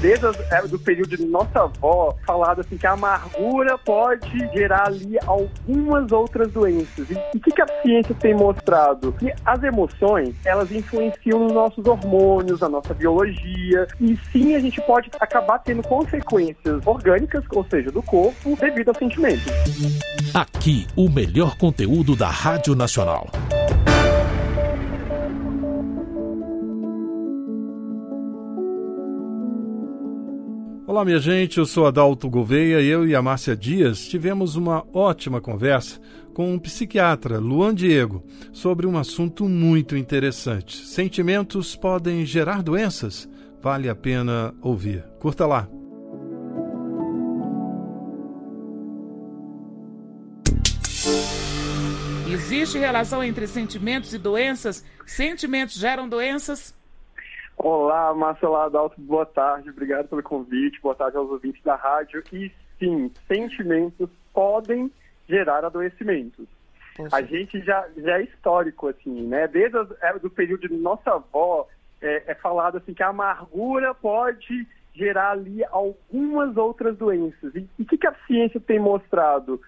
desde o do período de nossa avó, falado assim que a amargura pode gerar ali algumas outras doenças. E o que, que a ciência tem mostrado? Que as emoções, elas influenciam nos nossos hormônios, na nossa biologia, e sim a gente pode acabar tendo consequências orgânicas, ou seja, do corpo, devido aos sentimentos. Aqui, o melhor conteúdo da Rádio Nacional. Olá, minha gente, eu sou Adalto Gouveia e eu e a Márcia Dias tivemos uma ótima conversa com um psiquiatra, Luan Diego, sobre um assunto muito interessante. Sentimentos podem gerar doenças? Vale a pena ouvir. Curta lá. Existe relação entre sentimentos e doenças? Sentimentos geram doenças? Olá, Márcio Adalto, boa tarde, obrigado pelo convite, boa tarde aos ouvintes da rádio. E sim, sentimentos podem gerar adoecimentos. Poxa. A gente já, já é histórico, assim, né? Desde o é, do período de nossa avó, é, é falado assim que a amargura pode gerar ali algumas outras doenças. E o que, que a ciência tem mostrado?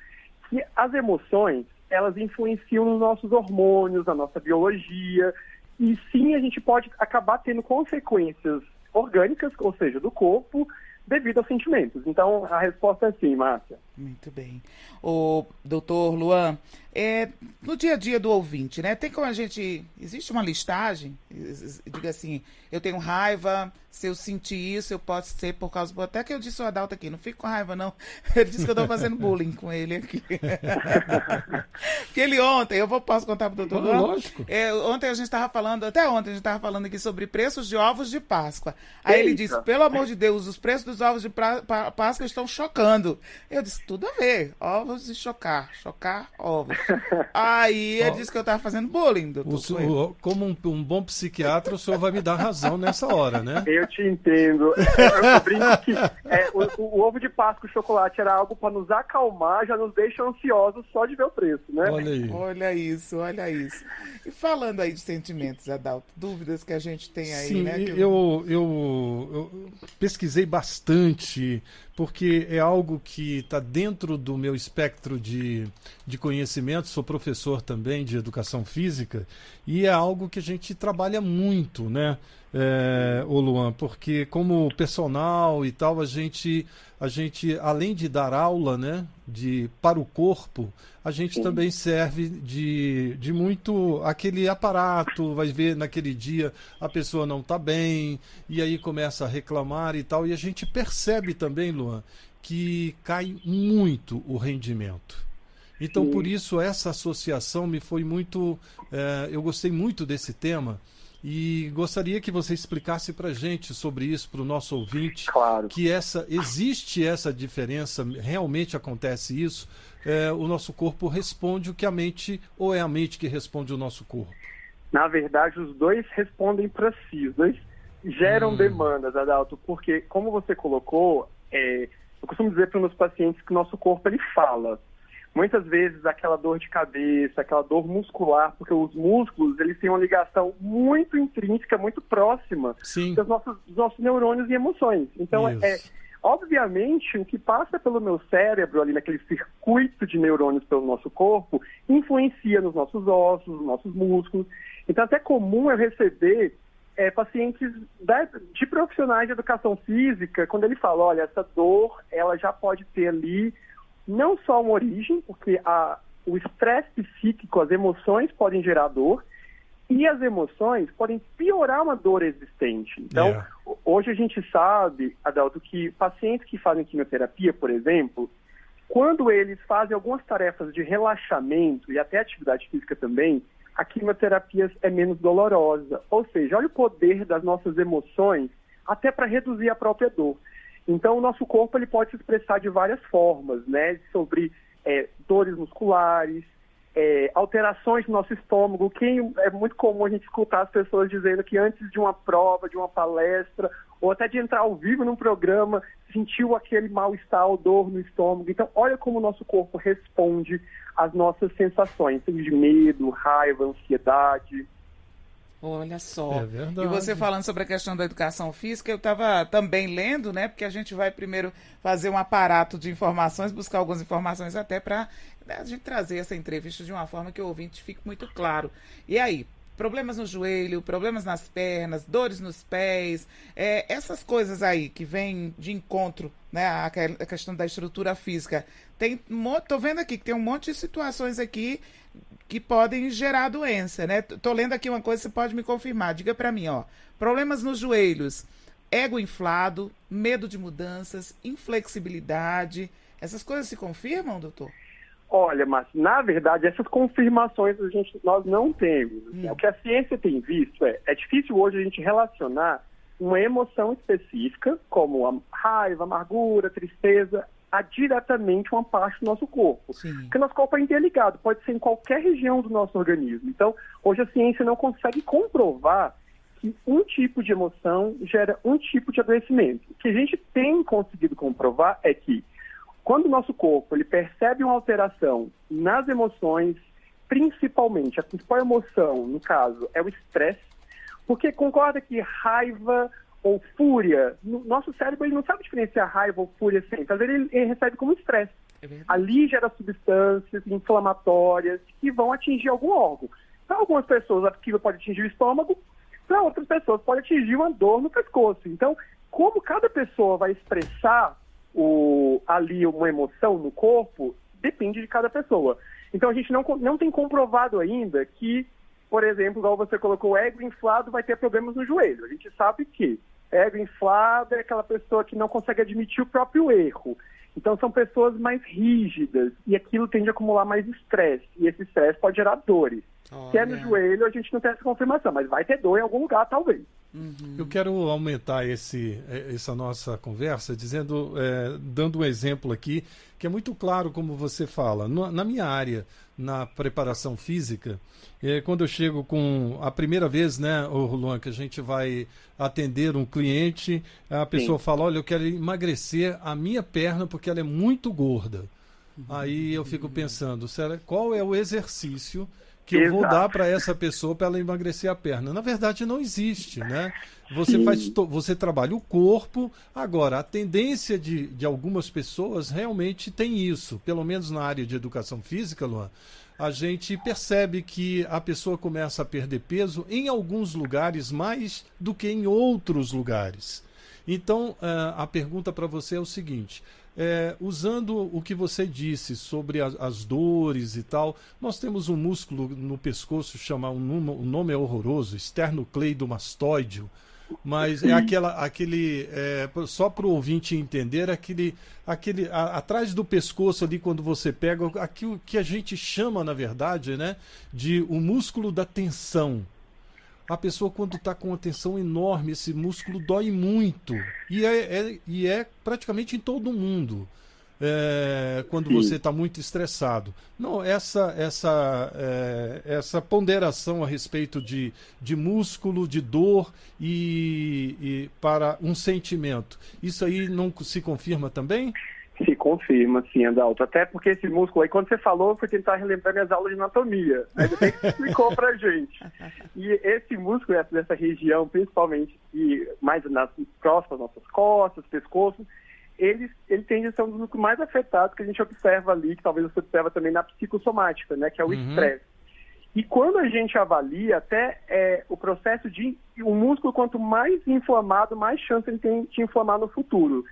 Que as emoções, elas influenciam nos nossos hormônios, na nossa biologia, e sim, a gente pode acabar tendo consequências orgânicas, ou seja, do corpo, devido aos sentimentos. Então, a resposta é sim, Márcia. Muito bem. O doutor Luan, é, no dia a dia do ouvinte, né? Tem como a gente. Existe uma listagem? Diga assim, eu tenho raiva, se eu sentir isso, eu posso ser por causa. Até que eu disse o Adalto aqui, não fico com raiva, não. Ele disse que eu estou fazendo bullying com ele aqui. Porque ele ontem, eu vou, posso contar para o doutor Luan? Lógico. É, ontem a gente estava falando, até ontem a gente estava falando aqui sobre preços de ovos de Páscoa. Aí Eita. ele disse, pelo amor de Deus, os preços dos ovos de Páscoa estão chocando. Eu disse, tudo a ver. Ovos de chocar. Chocar ovos. Aí ele disse que eu estava fazendo bullying, doutor. O, o, como um, um, bom psiquiatra, o senhor vai me dar razão nessa hora, né? Eu te entendo. Eu, eu brinco que é, o, o, ovo de Páscoa e chocolate era algo para nos acalmar, já nos deixa ansiosos só de ver o preço, né? Olha aí. Olha isso, olha isso. E falando aí de sentimentos, Adalto, dúvidas que a gente tem aí, Sim, né? Eu, eu, eu pesquisei bastante porque é algo que está dentro do meu espectro de, de conhecimento. Sou professor também de educação física e é algo que a gente trabalha muito, né, é, o Luan? Porque como personal e tal, a gente, a gente além de dar aula, né, de para o corpo, a gente Sim. também serve de, de muito aquele aparato, vai ver naquele dia a pessoa não está bem, e aí começa a reclamar e tal, e a gente percebe também, Luan, que cai muito o rendimento. Então, Sim. por isso, essa associação me foi muito. É, eu gostei muito desse tema e gostaria que você explicasse para gente sobre isso, para o nosso ouvinte. Claro. Que essa, existe essa diferença, realmente acontece isso. É, o nosso corpo responde o que a mente, ou é a mente que responde o nosso corpo? Na verdade, os dois respondem para si, os dois geram hum. demandas, Adalto, porque, como você colocou, é, eu costumo dizer para os meus pacientes que o nosso corpo ele fala. Muitas vezes aquela dor de cabeça, aquela dor muscular, porque os músculos eles têm uma ligação muito intrínseca, muito próxima dos nossos, dos nossos neurônios e emoções. Então, é, obviamente, o que passa pelo meu cérebro, ali naquele circuito de neurônios pelo nosso corpo, influencia nos nossos ossos, nos nossos músculos. Então, até é comum eu receber é, pacientes da, de profissionais de educação física, quando ele fala, olha, essa dor, ela já pode ter ali não só uma origem, porque a, o estresse psíquico, as emoções podem gerar dor, e as emoções podem piorar uma dor existente. Então, yeah. É. hoje a gente sabe, Adalto, que pacientes que fazem quimioterapia, por exemplo, quando eles fazem algumas tarefas de relaxamento e até atividade física também, a quimioterapia é menos dolorosa. Ou seja, olha o poder das nossas emoções até para reduzir a própria dor. Então, o nosso corpo ele pode se expressar de várias formas, né? Sobre é, dores musculares, é, alterações no nosso estômago. Quem é muito comum a gente escutar as pessoas dizendo que antes de uma prova, de uma palestra, ou até de entrar ao vivo num programa, sentiu aquele mal-estar dor no estômago. Então, olha como o nosso corpo responde às nossas sensações, de medo, raiva, ansiedade. Olha só. É verdade. E você falando sobre a questão da educação física, eu estava também lendo, né? Porque a gente vai primeiro fazer um aparato de informações, buscar algumas informações até para né, a gente trazer essa entrevista de uma forma que o ouvinte fique muito claro. E aí, problemas no joelho, problemas nas pernas, dores nos pés, é, essas coisas aí que vêm de encontro, né, a, a questão da estrutura física. Tem, tô vendo aqui que tem um monte de situações aqui que podem gerar doença, né? Tô lendo aqui uma coisa, você pode me confirmar. Diga para mim, ó. Problemas nos joelhos, ego inflado, medo de mudanças, inflexibilidade. Essas coisas se confirmam, doutor? Olha, mas na verdade essas confirmações a gente, nós não temos. Hum. O que a ciência tem visto é, é difícil hoje a gente relacionar uma emoção específica, como a raiva, amargura, tristeza, a diretamente uma parte do nosso corpo. Sim. Porque nosso corpo é interligado, pode ser em qualquer região do nosso organismo. Então, hoje a ciência não consegue comprovar que um tipo de emoção gera um tipo de adoecimento. O que a gente tem conseguido comprovar é que quando o nosso corpo ele percebe uma alteração nas emoções, principalmente a principal emoção, no caso, é o estresse, porque concorda que raiva ou fúria, no nosso cérebro ele não sabe diferenciar raiva ou fúria sempre. Às vezes ele, ele recebe como estresse. É Ali gera substâncias inflamatórias que vão atingir algum órgão. Para algumas pessoas, aquilo pode atingir o estômago, para outras pessoas pode atingir uma dor no pescoço. Então, como cada pessoa vai expressar o, ali uma emoção no corpo, depende de cada pessoa. Então, a gente não, não tem comprovado ainda que por exemplo, igual você colocou, ego inflado vai ter problemas no joelho. A gente sabe que ego inflado é aquela pessoa que não consegue admitir o próprio erro. Então são pessoas mais rígidas e aquilo tende a acumular mais estresse. E esse estresse pode gerar dores. Olha. Se é no joelho, a gente não tem essa confirmação, mas vai ter dor em algum lugar, talvez. Uhum. Eu quero aumentar esse, essa nossa conversa dizendo, é, dando um exemplo aqui que é muito claro como você fala. No, na minha área, na preparação física, é, quando eu chego com a primeira vez, né, o Luan, que a gente vai atender um cliente, a pessoa Sim. fala: Olha, eu quero emagrecer a minha perna porque ela é muito gorda. Uhum. Aí eu fico pensando, será, qual é o exercício que eu vou dar para essa pessoa para ela emagrecer a perna. Na verdade, não existe, né? Você faz, você trabalha o corpo. Agora, a tendência de, de algumas pessoas realmente tem isso. Pelo menos na área de educação física, Luan, a gente percebe que a pessoa começa a perder peso em alguns lugares mais do que em outros lugares. Então, eh, a pergunta para você é o seguinte: é, usando o que você disse sobre as, as, dores e tal, nós temos um músculo no pescoço, chama, um, o nome é horroroso, esternocleidomastoideo, mas é aquela, aquele, é, só para o ouvinte entender, aquele, aquele a, atrás do pescoço ali, quando você pega, aquilo que a gente chama, na verdade, né, de o músculo da tensão a pessoa quando está com uma tensão enorme, esse músculo dói muito. E é, é e é praticamente em todo mundo. É, quando Sim. você está muito estressado. Não, essa essa é, essa ponderação a respeito de, de músculo, de dor e, e para um sentimento, isso aí não se confirma também? Se confirma, sim, Adalto. Até porque esse músculo aí, quando você falou, eu fui tentar relembrar minhas aulas de anatomia. Aí você explicou pra gente. E esse músculo, dessa região, principalmente, e mais nas próximas nossas costas, pescoço, ele, ele tende a ser um dos músculos mais afetados que a gente observa ali, que talvez você observa também na psicossomática, né? Que é o uhum. estresse. E quando a gente avalia até é, o processo de o músculo, quanto mais inflamado, mais chance ele tem de inflamar no futuro.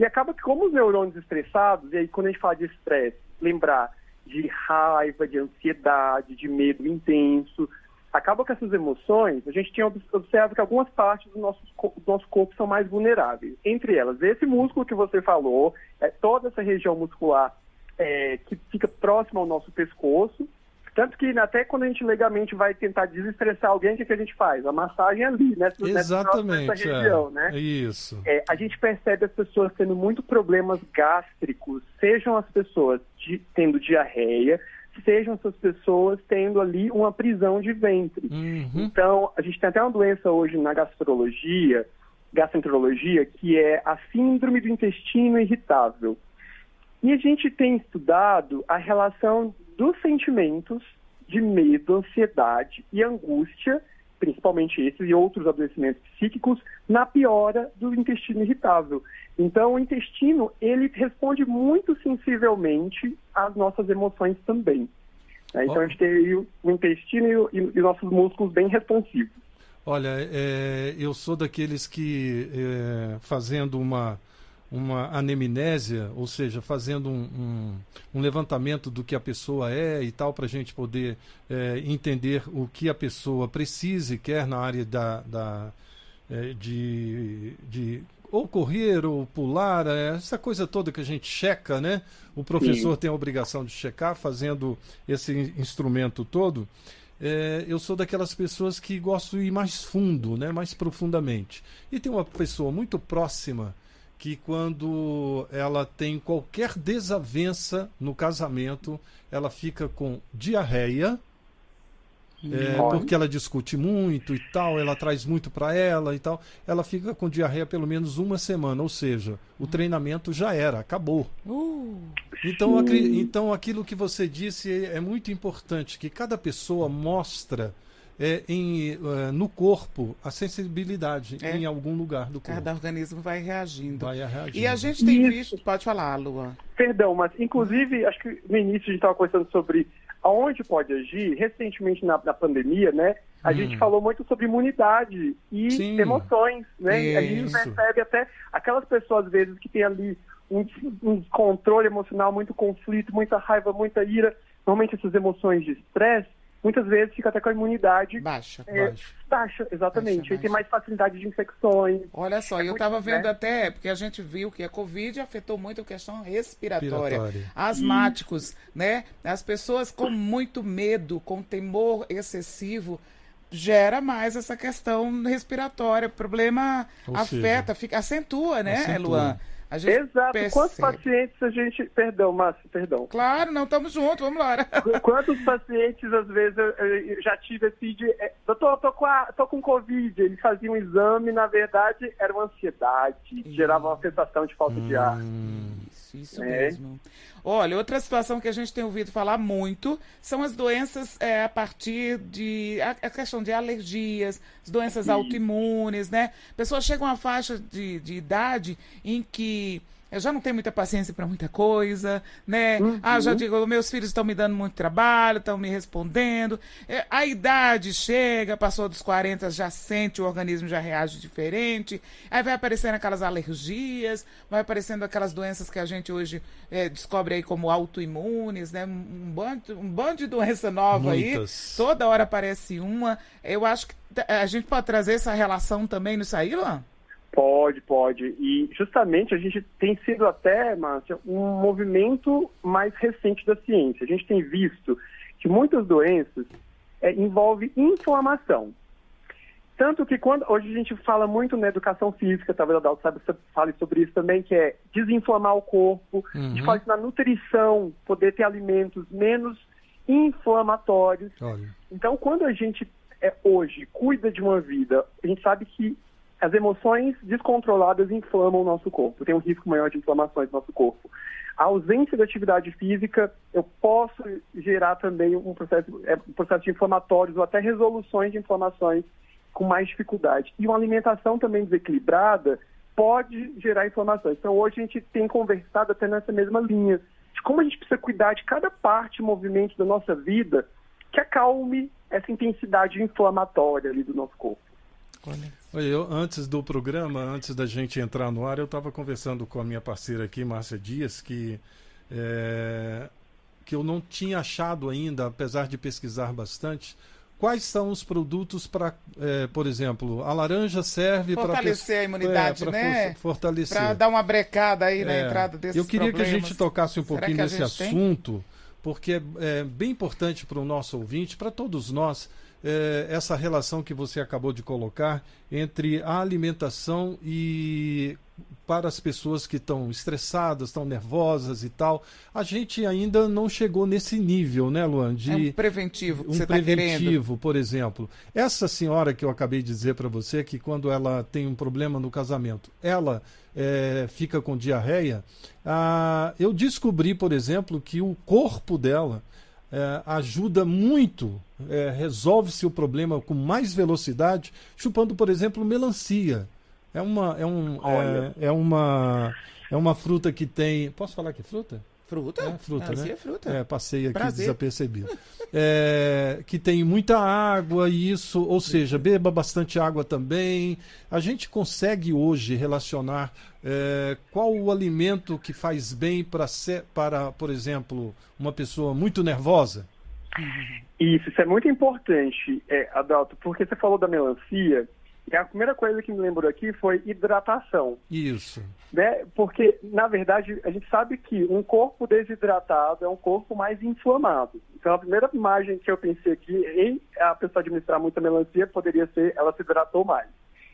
E acaba que, como os neurônios estressados, e aí quando a gente fala de estresse, lembrar de raiva, de ansiedade, de medo intenso, acaba que essas emoções, a gente tinha observado que algumas partes do nosso, do nosso corpo são mais vulneráveis. Entre elas, esse músculo que você falou, é toda essa região muscular é, que fica próxima ao nosso pescoço, tanto que até quando a gente legalmente vai tentar desestressar alguém, o que, que a gente faz? A massagem ali, nessa, Exatamente, nessa região, é. né? Isso. É, a gente percebe as pessoas tendo muito problemas gástricos, sejam as pessoas de, tendo diarreia, sejam essas pessoas tendo ali uma prisão de ventre. Uhum. Então, a gente tem até uma doença hoje na gastrologia, gastroenterologia, que é a síndrome do intestino irritável. E a gente tem estudado a relação dos sentimentos de medo, ansiedade e angústia principalmente esses e outros adoecimentos psíquicos, na piora do intestino irritável. Então, o intestino, ele responde muito sensivelmente às nossas emoções também. Né? Então, a gente tem o intestino e, e, e nossos músculos bem responsivos. Olha, é, eu sou daqueles que, é, fazendo uma, uma anemnésia, ou seja, fazendo um, um, um, levantamento do que a pessoa é e tal, para a gente poder é, entender o que a pessoa precisa e quer na área da, da é, de, de ou correr ou pular, é, essa coisa toda que a gente checa, né? O professor Sim. tem a obrigação de checar, fazendo esse instrumento todo. É, eu sou daquelas pessoas que gosto de ir mais fundo, né? mais profundamente. E tem uma pessoa muito próxima que quando ela tem qualquer desavença no casamento, ela fica com diarreia, é, porque ela discute muito e tal, ela traz muito para ela e tal. Ela fica com diarreia pelo menos uma semana, ou seja, o treinamento já era, acabou. Uh, então, aqui, então, aquilo que você disse é, é muito importante, que cada pessoa mostra é, em, uh, no corpo a sensibilidade é. em algum lugar do corpo. Cada organismo vai reagindo. Vai reagindo. E a gente tem Isso. visto. Pode falar, Lua. Perdão, mas inclusive, acho que no início a gente estava conversando sobre aonde pode agir, recentemente na, na pandemia, né? A hum. gente falou muito sobre imunidade e Sim. emoções, né? Isso. A gente percebe até aquelas pessoas, às vezes, que tem ali um, um controle emocional, muito conflito, muita raiva, muita ira. Normalmente essas emoções de estresse muitas vezes fica até com a imunidade baixa. É, baixa. baixa, exatamente. Baixa, tem mais facilidade de infecções. Olha só, é eu estava vendo né? até, porque a gente viu que a Covid afetou muito a questão respiratória. respiratória. Asmáticos, né? As pessoas com muito medo, com temor excessivo, gera mais essa questão respiratória. O problema Ou afeta, seja, fica, acentua, né, acentua. Luan? Exato. Percebe. Quantos pacientes a gente. Perdão, Márcio, perdão. Claro, não, estamos juntos, vamos lá. Quantos pacientes, às vezes, eu, eu já tive assim de. É, doutor, tô com, a, tô com Covid. Eles faziam um exame, na verdade, era uma ansiedade, gerava uma sensação de falta hum, de ar. Isso, isso é. mesmo. Olha, outra situação que a gente tem ouvido falar muito são as doenças é, a partir de. A, a, questão de alergias, as doenças Sim. autoimunes, né? Pessoas chegam a uma faixa de, de idade em que eu já não tenho muita paciência para muita coisa, né? Uhum. Ah, já digo, meus filhos estão me dando muito trabalho, estão me respondendo. É, a idade chega, passou dos 40, já sente, o organismo já reage diferente. Aí vai aparecendo aquelas alergias, vai aparecendo aquelas doenças que a gente hoje é, descobre aí como autoimunes, né? Um bando, um bando de doença nova Muitas. aí. Toda hora aparece uma. Eu acho que a gente pode trazer essa relação também no Saíla? Pode, pode. E justamente a gente tem sido até, Márcia, um movimento mais recente da ciência. A gente tem visto que muitas doenças é, envolvem inflamação. Tanto que quando hoje a gente fala muito na educação física, talvez a Dalton sabe, fale sobre isso também, que é desinflamar o corpo, uhum. a gente fala isso na nutrição, poder ter alimentos menos inflamatórios. Olha. Então, quando a gente é, hoje cuida de uma vida, a gente sabe que as emoções descontroladas inflamam o nosso corpo, tem um risco maior de inflamações no nosso corpo. A ausência de atividade física, eu posso gerar também um processo, é, um processo de inflamatórios ou até resoluções de inflamações com mais dificuldade. E uma alimentação também desequilibrada pode gerar inflamações. Então, hoje a gente tem conversado até nessa mesma linha de como a gente precisa cuidar de cada parte, movimento da nossa vida que acalme essa intensidade inflamatória ali do nosso corpo. Olha, eu, antes do programa, antes da gente entrar no ar, eu estava conversando com a minha parceira aqui, Márcia Dias, que, é, que eu não tinha achado ainda, apesar de pesquisar bastante, quais são os produtos para, é, por exemplo, a laranja serve para fortalecer a imunidade, é, né? For, fortalecer. Para dar uma brecada aí na é. entrada desses Eu queria problemas. que a gente tocasse um pouquinho nesse assunto, tem? porque é, é bem importante para o nosso ouvinte, para todos nós é, essa relação que você acabou de colocar entre a alimentação e para as pessoas que estão estressadas, estão nervosas e tal. A gente ainda não chegou nesse nível, né, Luan? De é um preventivo. um tá preventivo, tá por exemplo. Essa senhora que eu acabei de dizer para você que quando ela tem um problema no casamento, ela é, fica com diarreia. Ah, eu descobri, por exemplo, que o corpo dela é, ajuda muito, é, resolve-se o problema com mais velocidade, chupando, por exemplo, melancia. É uma, é um, é, é, uma, é uma fruta que tem. Posso falar que fruta? Fruta? É, fruta, né? é fruta. É, passei aqui Prazer. desapercebido. É, que tem muita água e isso, ou seja, beba bastante água também. A gente consegue hoje relacionar é, qual o alimento que faz bem para, para, por exemplo, uma pessoa muito nervosa? Isso, isso é muito importante, é, Adalto, porque você falou da melancia. E a primeira coisa que me lembrou aqui foi hidratação. Isso. Né? Porque, na verdade, a gente sabe que um corpo desidratado é um corpo mais inflamado. Então, a primeira imagem que eu pensei aqui em a pessoa administrar muita melancia poderia ser ela se hidratou mais.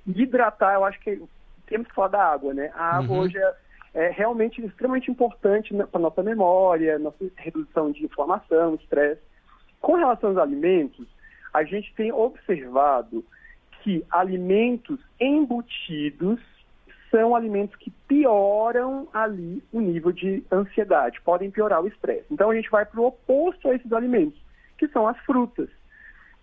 E hidratar, eu acho que temos que falar da água, né? A água uhum. hoje é, é, realmente extremamente importante para nossa memória, nossa redução de inflamação, estresse. Com relação aos alimentos, a gente tem observado que alimentos embutidos são alimentos que pioram ali o nível de ansiedade, podem piorar o estresse. Então a gente vai para o oposto a esses alimentos, que são as frutas.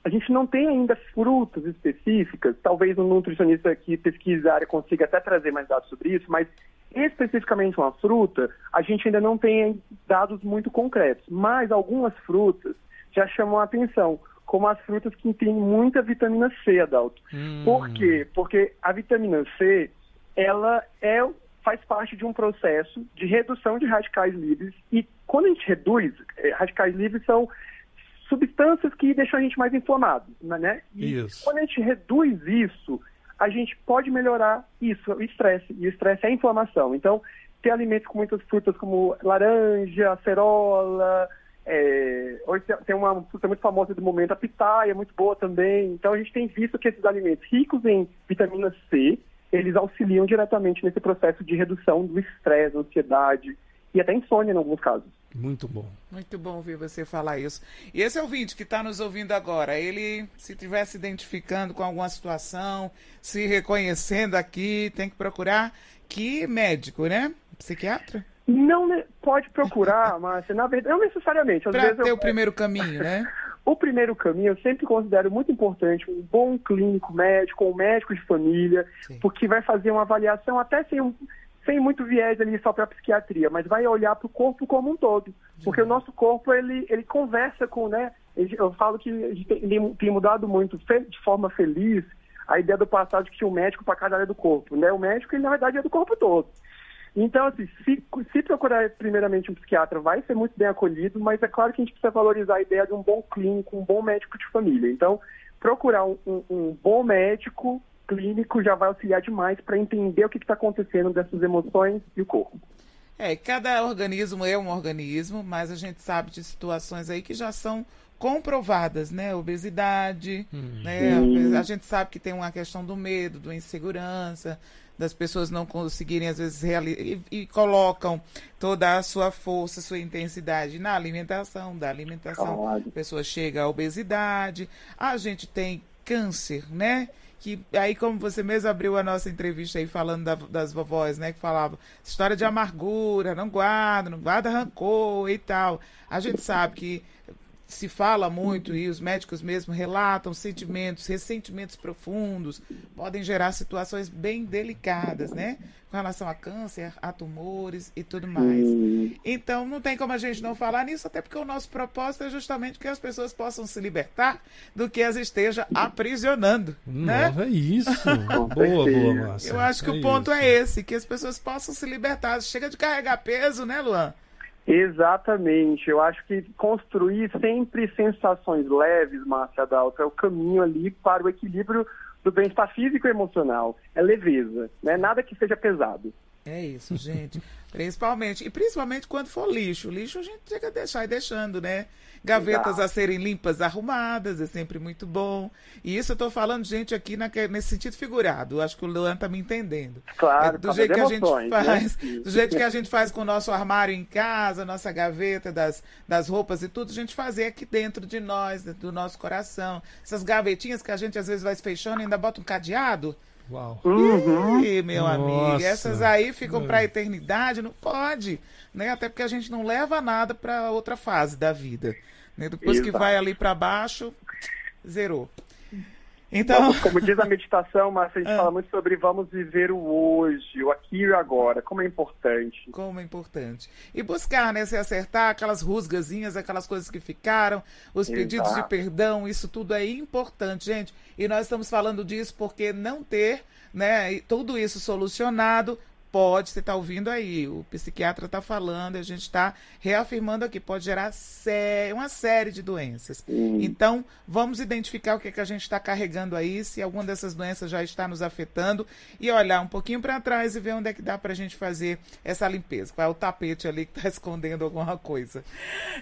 A gente não tem ainda frutas específicas, talvez um nutricionista que pesquisa a área consiga até trazer mais dados sobre isso, mas especificamente uma fruta, a gente ainda não tem dados muito concretos. Mas algumas frutas já chamam a atenção como as frutas que têm muita vitamina C, Adalto. Hum. Por quê? Porque a vitamina C, ela é, faz parte de um processo de redução de radicais livres e quando a gente reduz, eh, radicais livres são substâncias que deixam a gente mais inflamado, né? E isso. quando a gente reduz isso, a gente pode melhorar isso, o estresse. E o estresse é a inflamação. Então, ter alimentos com muitas frutas como laranja, acerola, é, hoje tem uma fruta muito famosa do momento, a pitaia, muito boa também. Então a gente tem visto que esses alimentos ricos em vitamina C, eles auxiliam diretamente nesse processo de redução do estresse, ansiedade e até insônia em alguns casos. Muito bom. Muito bom ouvir você falar isso. E esse ouvinte que está nos ouvindo agora, ele se estiver se identificando com alguma situação, se reconhecendo aqui, tem que procurar que médico, né? Psiquiatra? Não pode procurar, mas na verdade, não necessariamente. Para ter eu... o primeiro caminho, né? o primeiro caminho eu sempre considero muito importante um bom clínico médico, um médico de família, Sim. porque vai fazer uma avaliação até sem, um, sem muito viés ali só para psiquiatria, mas vai olhar para o corpo como um todo. Porque o nosso corpo, ele, ele conversa com, né? Eu falo que ele tem mudado muito de forma feliz a ideia do passado de que tinha um médico para cada área do corpo, né? O médico, ele, na verdade, é do corpo todo. Então, assim, se, se, procurar primeiramente um psiquiatra, vai ser muito bem acolhido, mas é claro que a gente precisa valorizar a ideia de um bom clínico, um bom médico de família. Então, procurar um, um, um bom médico clínico já vai auxiliar demais para entender o que está acontecendo dessas emoções e o corpo. É, cada organismo é um organismo, mas a gente sabe de situações aí que já são comprovadas, né? Obesidade, hum. né? A gente sabe que tem uma questão do medo, da insegurança, das pessoas não conseguirem, às vezes, realizar, e, colocam toda a sua força, sua intensidade na alimentação, da alimentação, a pessoa chega à obesidade, a gente tem câncer, né? Que aí, como você mesmo abriu a nossa entrevista aí falando da, das vovós, né? Que falava história de amargura, não guarda, não guarda rancor e tal. A gente sabe que se fala muito e os médicos mesmo relatam sentimentos, ressentimentos profundos, podem gerar situações bem delicadas, né? Com relação a câncer, a tumores e tudo mais. Então, não tem como a gente não falar nisso, até porque o nosso propósito é justamente que as pessoas possam se libertar do que as esteja aprisionando, né? É isso. boa, boa, Márcia. Eu acho que é o ponto isso. é esse, que as pessoas possam se libertar. Chega de carregar peso, né, Luan? Exatamente. Eu acho que construir sempre sensações leves, Márcia Dalto, é o caminho ali para o equilíbrio do bem-estar físico e emocional. É leveza, né? Nada que seja pesado. É isso, gente. principalmente. E principalmente quando for lixo. Lixo a gente chega a deixar e deixando, né? Gavetas Exato. a serem limpas, arrumadas, é sempre muito bom. E isso eu estou falando, gente, aqui na, nesse sentido figurado. Acho que o Luan está me entendendo. Claro, é, do jeito que a gente né? faz, né? do jeito que a gente faz com o nosso armário em casa, nossa gaveta das, das roupas e tudo, a gente fazer aqui dentro de nós, dentro do nosso coração. Essas gavetinhas que a gente às vezes vai fechando e ainda bota um cadeado. Uau. Uhum. Ih, meu Nossa. amigo, essas aí ficam para a eternidade, não pode, né? Até porque a gente não leva nada para outra fase da vida Né? Depois Exato. que vai ali para baixo, zerou. Então... Como diz a meditação, Márcia, a gente ah. fala muito sobre vamos viver o hoje, o aqui e o agora, como é importante. Como é importante. E buscar, né, se acertar aquelas rusgazinhas, aquelas coisas que ficaram, os Exato. pedidos de perdão, isso tudo é importante, gente. E nós estamos falando disso porque não ter, né, tudo isso solucionado pode, você está ouvindo aí, o psiquiatra está falando, a gente está reafirmando aqui, pode gerar sé uma série de doenças. Uhum. Então, vamos identificar o que, é que a gente está carregando aí, se alguma dessas doenças já está nos afetando, e olhar um pouquinho para trás e ver onde é que dá para a gente fazer essa limpeza. Qual é o tapete ali que está escondendo alguma coisa.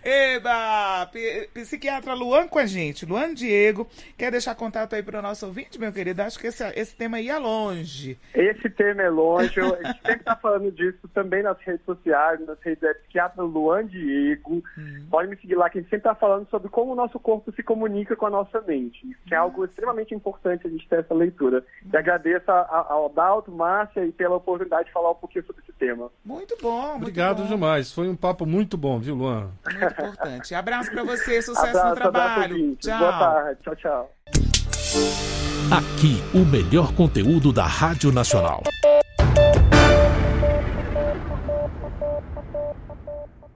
Eba! P psiquiatra Luan com a gente, Luan Diego, quer deixar contato aí para o nosso ouvinte, meu querido? Acho que esse, esse tema ia longe. Esse tema é longe, eu sempre está falando disso também nas redes sociais, nas redes é psiquiatra Luan Diego. Uhum. Pode me seguir lá, que a gente sempre está falando sobre como o nosso corpo se comunica com a nossa mente. Que é algo extremamente importante a gente ter essa leitura. E agradeço ao Dalto, Márcia, e pela oportunidade de falar um pouquinho sobre esse tema. Muito bom, muito Obrigado bom. demais. Foi um papo muito bom, viu, Luan? Muito importante. Abraço para você, sucesso abraço, no trabalho. Abraço, tchau. Boa tarde. Tchau, tchau. Aqui, o melhor conteúdo da Rádio Nacional.